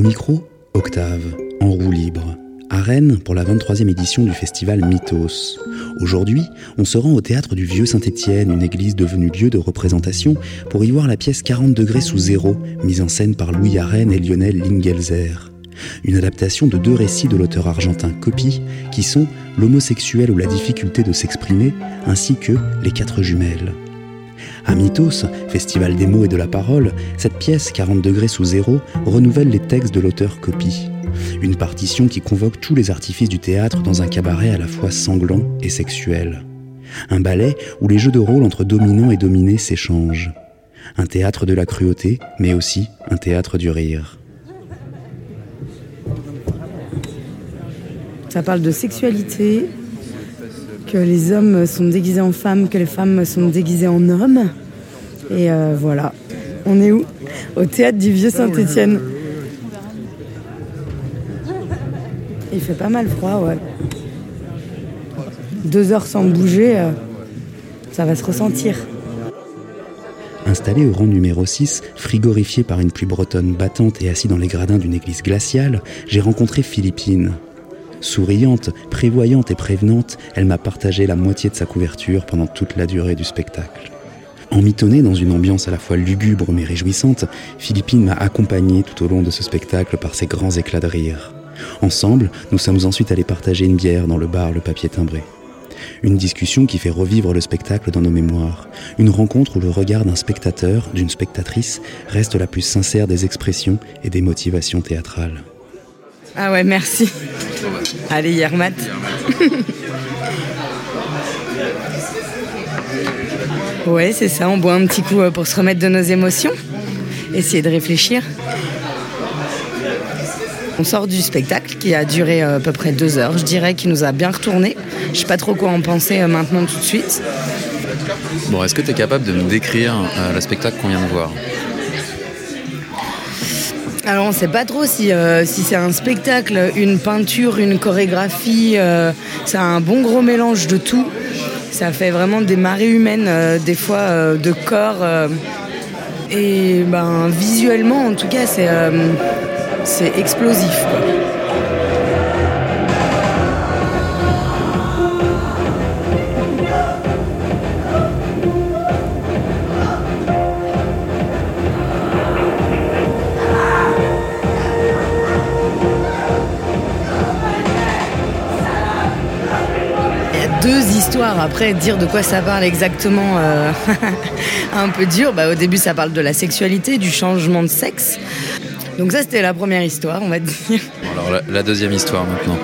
Au micro, Octave, en roue libre, à Rennes pour la 23e édition du festival Mythos. Aujourd'hui, on se rend au théâtre du Vieux Saint-Étienne, une église devenue lieu de représentation, pour y voir la pièce 40 degrés sous zéro, mise en scène par Louis Arène et Lionel Lingelzer. Une adaptation de deux récits de l'auteur argentin Copy, qui sont L'homosexuel ou la difficulté de s'exprimer, ainsi que Les quatre jumelles. À Mythos, festival des mots et de la parole, cette pièce 40 degrés sous zéro renouvelle les textes de l'auteur Copy. Une partition qui convoque tous les artifices du théâtre dans un cabaret à la fois sanglant et sexuel. Un ballet où les jeux de rôle entre dominants et dominés s'échangent. Un théâtre de la cruauté, mais aussi un théâtre du rire. Ça parle de sexualité, que les hommes sont déguisés en femmes, que les femmes sont déguisées en hommes. Et euh, voilà. On est où? Au théâtre du Vieux Saint-Étienne. Il fait pas mal froid, ouais. Deux heures sans bouger, euh, ça va se ressentir. Installé au rang numéro 6, frigorifié par une pluie bretonne battante et assis dans les gradins d'une église glaciale, j'ai rencontré Philippine. Souriante, prévoyante et prévenante, elle m'a partagé la moitié de sa couverture pendant toute la durée du spectacle. Emmitournée dans une ambiance à la fois lugubre mais réjouissante, Philippine m'a accompagné tout au long de ce spectacle par ses grands éclats de rire. Ensemble, nous sommes ensuite allés partager une bière dans le bar Le Papier Timbré. Une discussion qui fait revivre le spectacle dans nos mémoires. Une rencontre où le regard d'un spectateur, d'une spectatrice, reste la plus sincère des expressions et des motivations théâtrales. Ah ouais, merci. Allez, Yermat. ouais, c'est ça, on boit un petit coup euh, pour se remettre de nos émotions, essayer de réfléchir. On sort du spectacle qui a duré euh, à peu près deux heures, je dirais, qui nous a bien retourné. Je sais pas trop quoi en penser euh, maintenant tout de suite. Bon, est-ce que tu es capable de nous décrire le spectacle qu'on vient de voir? Alors on ne sait pas trop si, euh, si c'est un spectacle, une peinture, une chorégraphie. Euh, c'est un bon gros mélange de tout. Ça fait vraiment des marées humaines, euh, des fois de corps. et ben, visuellement, en tout cas, c'est, c'est Après, dire de quoi ça parle exactement, euh, un peu dur. Bah, au début, ça parle de la sexualité, du changement de sexe. Donc ça, c'était la première histoire, on va dire. Alors la, deuxième histoire maintenant.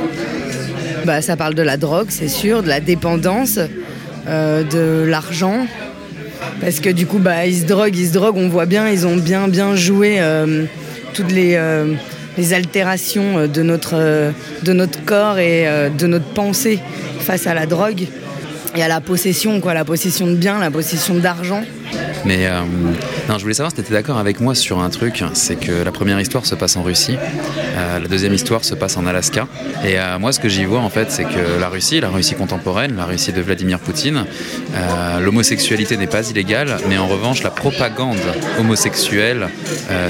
Bah, ça parle de la drogue, c'est sûr, de la dépendance, euh, de l'argent. Parce que du coup, bah, ils se droguent, ils se droguent, on voit bien, ils ont bien, bien joué euh, toutes les, les altérations de notre, de notre corps et de notre pensée face à la drogue. Il y a la possession, quoi, la possession de biens, la possession d'argent. Mais euh, non, je voulais savoir si tu étais d'accord avec moi sur un truc, c'est que la première histoire se passe en Russie, euh, la deuxième histoire se passe en Alaska. Et euh, moi, ce que j'y vois, en fait, c'est que la Russie, la Russie contemporaine, la Russie de Vladimir Poutine, l'homosexualité n'est pas illégale, mais en revanche, la propagande homosexuelle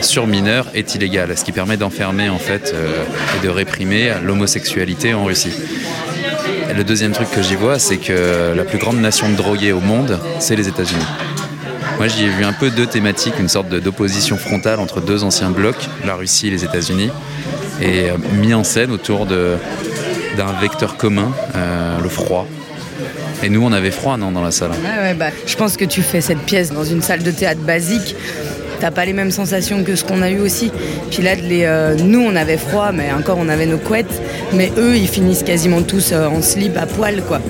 sur mineurs est illégale, ce qui permet d'enfermer, en fait, et de réprimer l'homosexualité en Russie. Le deuxième truc que j'y vois, c'est que la plus grande nation de drogués au monde, c'est les États-Unis. Moi, j'y ai vu un peu deux thématiques, une sorte d'opposition frontale entre deux anciens blocs, la Russie et les États-Unis, et euh, mis en scène autour d'un vecteur commun, euh, le froid. Et nous, on avait froid, non, dans la salle? Bah, Je pense que tu fais cette pièce dans une salle de théâtre basique t'as pas les mêmes sensations que ce qu'on a eu aussi. Puis là, euh, nous, on avait froid, mais encore, on avait nos couettes. Mais eux, ils finissent quasiment tous euh, en slip à poil, quoi.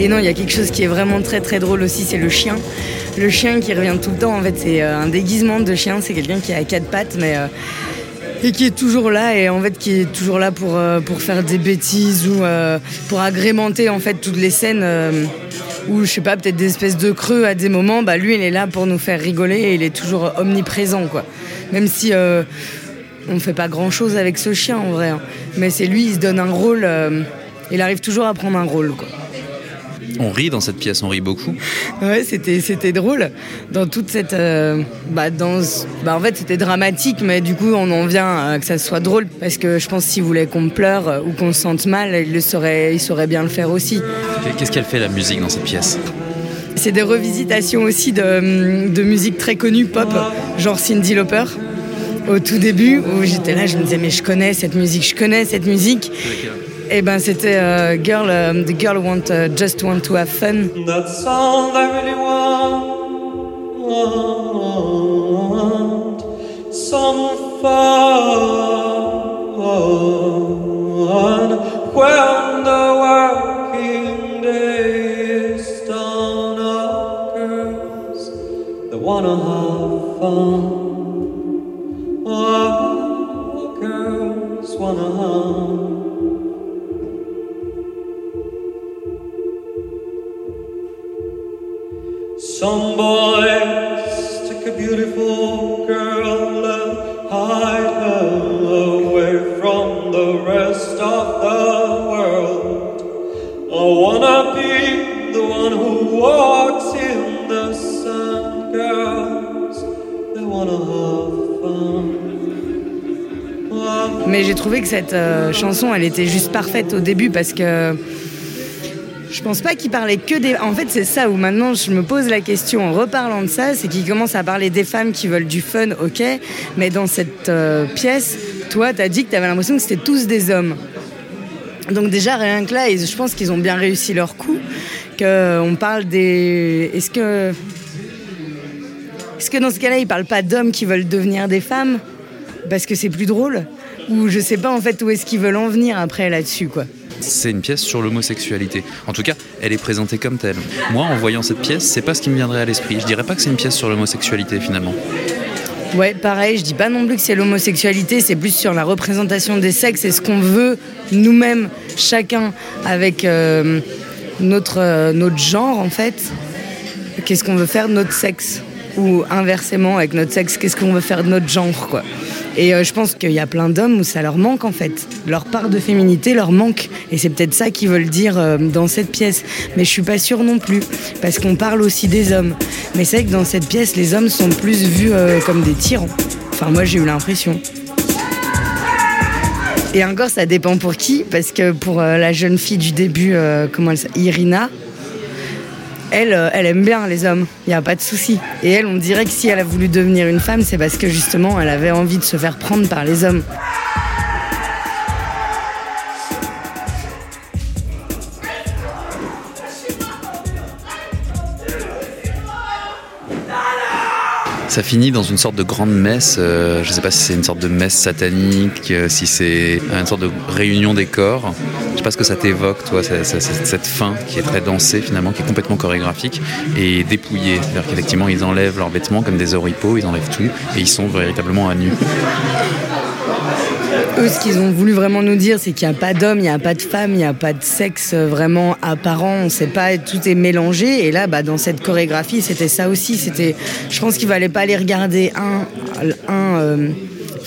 Et non, il y a quelque chose qui est vraiment très très drôle aussi, c'est le chien. Le chien qui revient tout le temps, en fait, c'est euh, un déguisement de chien. C'est quelqu'un qui a quatre pattes, mais euh, et qui est toujours là et en fait qui est toujours là pour, euh, pour faire des bêtises ou pour agrémenter en fait toutes les scènes où je sais pas peut-être des espèces de creux à des moments bah lui il est là pour nous faire rigoler et il est toujours omniprésent quoi même si on fait pas grand chose avec ce chien en vrai hein. mais c'est lui il se donne un rôle il arrive toujours à prendre un rôle quoi on rit dans cette pièce, on rit beaucoup. Ouais, c'était, c'était drôle. Dans toute cette. Euh, bah, dans, bah, en fait, c'était dramatique, mais du coup, on en vient à que ça soit drôle. Parce que je pense s'il voulait qu'on pleure ou qu'on se sente mal, il, le saurait, il saurait bien le faire aussi. Qu'est-ce qu'elle fait, la musique, dans cette pièce? C'est des revisitations aussi de, de musique très connue, pop, genre Cindy Lauper au tout début où j'étais là, je me disais mais je connais cette musique, je connais cette musique. Eh ben c'était uh, girl, um, the girl want uh, just want to have fun. That song I really want, some fun when the working day is done. Girls, they wanna have fun. Mais j'ai trouvé que cette euh, chanson, elle était juste parfaite au début parce que je pense pas qu'il parlait que des. En fait, c'est ça où maintenant je me pose la question en reparlant de ça, c'est qu'il commence à parler des femmes qui veulent du fun, ok, mais dans cette euh, pièce, toi, t'as dit que t'avais l'impression que c'était tous des hommes. Donc déjà rien que là, je pense qu'ils ont bien réussi leur coup. Qu'on parle des. Est-ce que est-ce que dans ce cas-là, ils parlent pas d'hommes qui veulent devenir des femmes? Parce que c'est plus drôle? Ou je sais pas en fait où est-ce qu'ils veulent en venir après là-dessus, quoi? C'est une pièce sur l'homosexualité. En tout cas, elle est présentée comme telle. Moi, en voyant cette pièce, c'est pas ce qui me viendrait à l'esprit. Je dirais pas que c'est une pièce sur l'homosexualité finalement. Ouais, pareil, je dis pas non plus que c'est l'homosexualité, c'est plus sur la représentation des sexes et ce qu'on veut nous-mêmes, chacun, avec euh, notre, euh, notre genre en fait. Qu'est-ce qu'on veut faire de notre sexe? Ou inversement, avec notre sexe, qu'est-ce qu'on veut faire de notre genre quoi et euh, je pense qu'il y a plein d'hommes où ça leur manque en fait. Leur part de féminité leur manque. Et c'est peut-être ça qu'ils veulent dire euh, dans cette pièce. Mais je suis pas sûre non plus. Parce qu'on parle aussi des hommes. Mais c'est vrai que dans cette pièce, les hommes sont plus vus euh, comme des tyrans. Enfin, moi j'ai eu l'impression. Et encore, ça dépend pour qui, parce que pour la jeune fille du début, comment elle Irina, elle, euh, elle aime bien les hommes, il n'y a pas de souci. Et elle, on dirait que si elle a voulu devenir une femme, c'est parce que justement, elle avait envie de se faire prendre par les hommes. Ça finit dans une sorte de grande messe. Euh, je ne sais pas si c'est une sorte de messe satanique, euh, si c'est une sorte de réunion des corps. Je sais pas ce que ça t'évoque, toi, cette fin qui est très dansée finalement, qui est complètement chorégraphique et dépouillée. C'est-à-dire qu'effectivement, ils enlèvent leurs vêtements comme des oripeaux, ils enlèvent tout et ils sont véritablement à nu eux, ce qu'ils ont voulu vraiment nous dire, c'est qu'il n'y a pas d'homme, il n'y a pas de femme, il n'y a pas de sexe vraiment apparent. On sait pas, tout est mélangé. Et là, bah, dans cette chorégraphie, c'était ça aussi. C'était, je pense qu'il fallait pas les regarder un, un. Euh,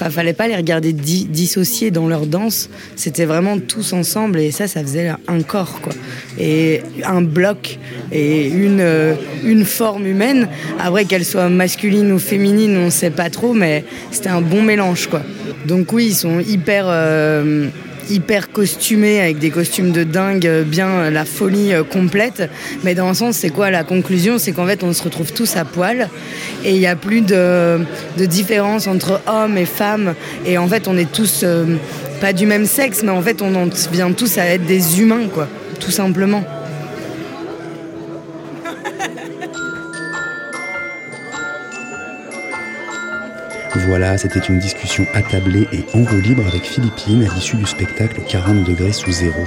Fallait pas les regarder dissociés dans leur danse. C'était vraiment tous ensemble et ça, ça faisait un corps, quoi. Et un bloc et une, euh, une forme humaine. Après, qu'elle soit masculine ou féminine, on sait pas trop, mais c'était un bon mélange, quoi. Donc oui, ils sont hyper... Euh, hyper costumés avec des costumes de dingue, euh, bien euh, la folie euh, complète. Mais dans un sens, c'est quoi la conclusion? C'est qu'en fait, on se retrouve tous à poil et il n'y a plus de, différence entre hommes et femmes. Et en fait, on est tous pas du même sexe, mais en fait, on en vient tous à être des humains, quoi, tout simplement. Voilà, c'était une discussion attablée et en roue libre avec Philippine à l'issue du spectacle 40 degrés sous zéro.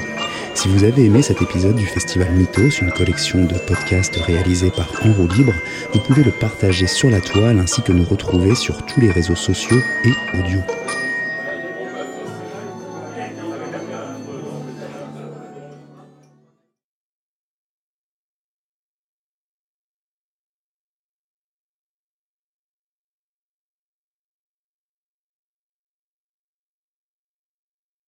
Si vous avez aimé cet épisode du festival Mythos, une collection de podcasts réalisés par En roue libre, vous pouvez le partager sur la toile ainsi que nous retrouver sur tous les réseaux sociaux et audio.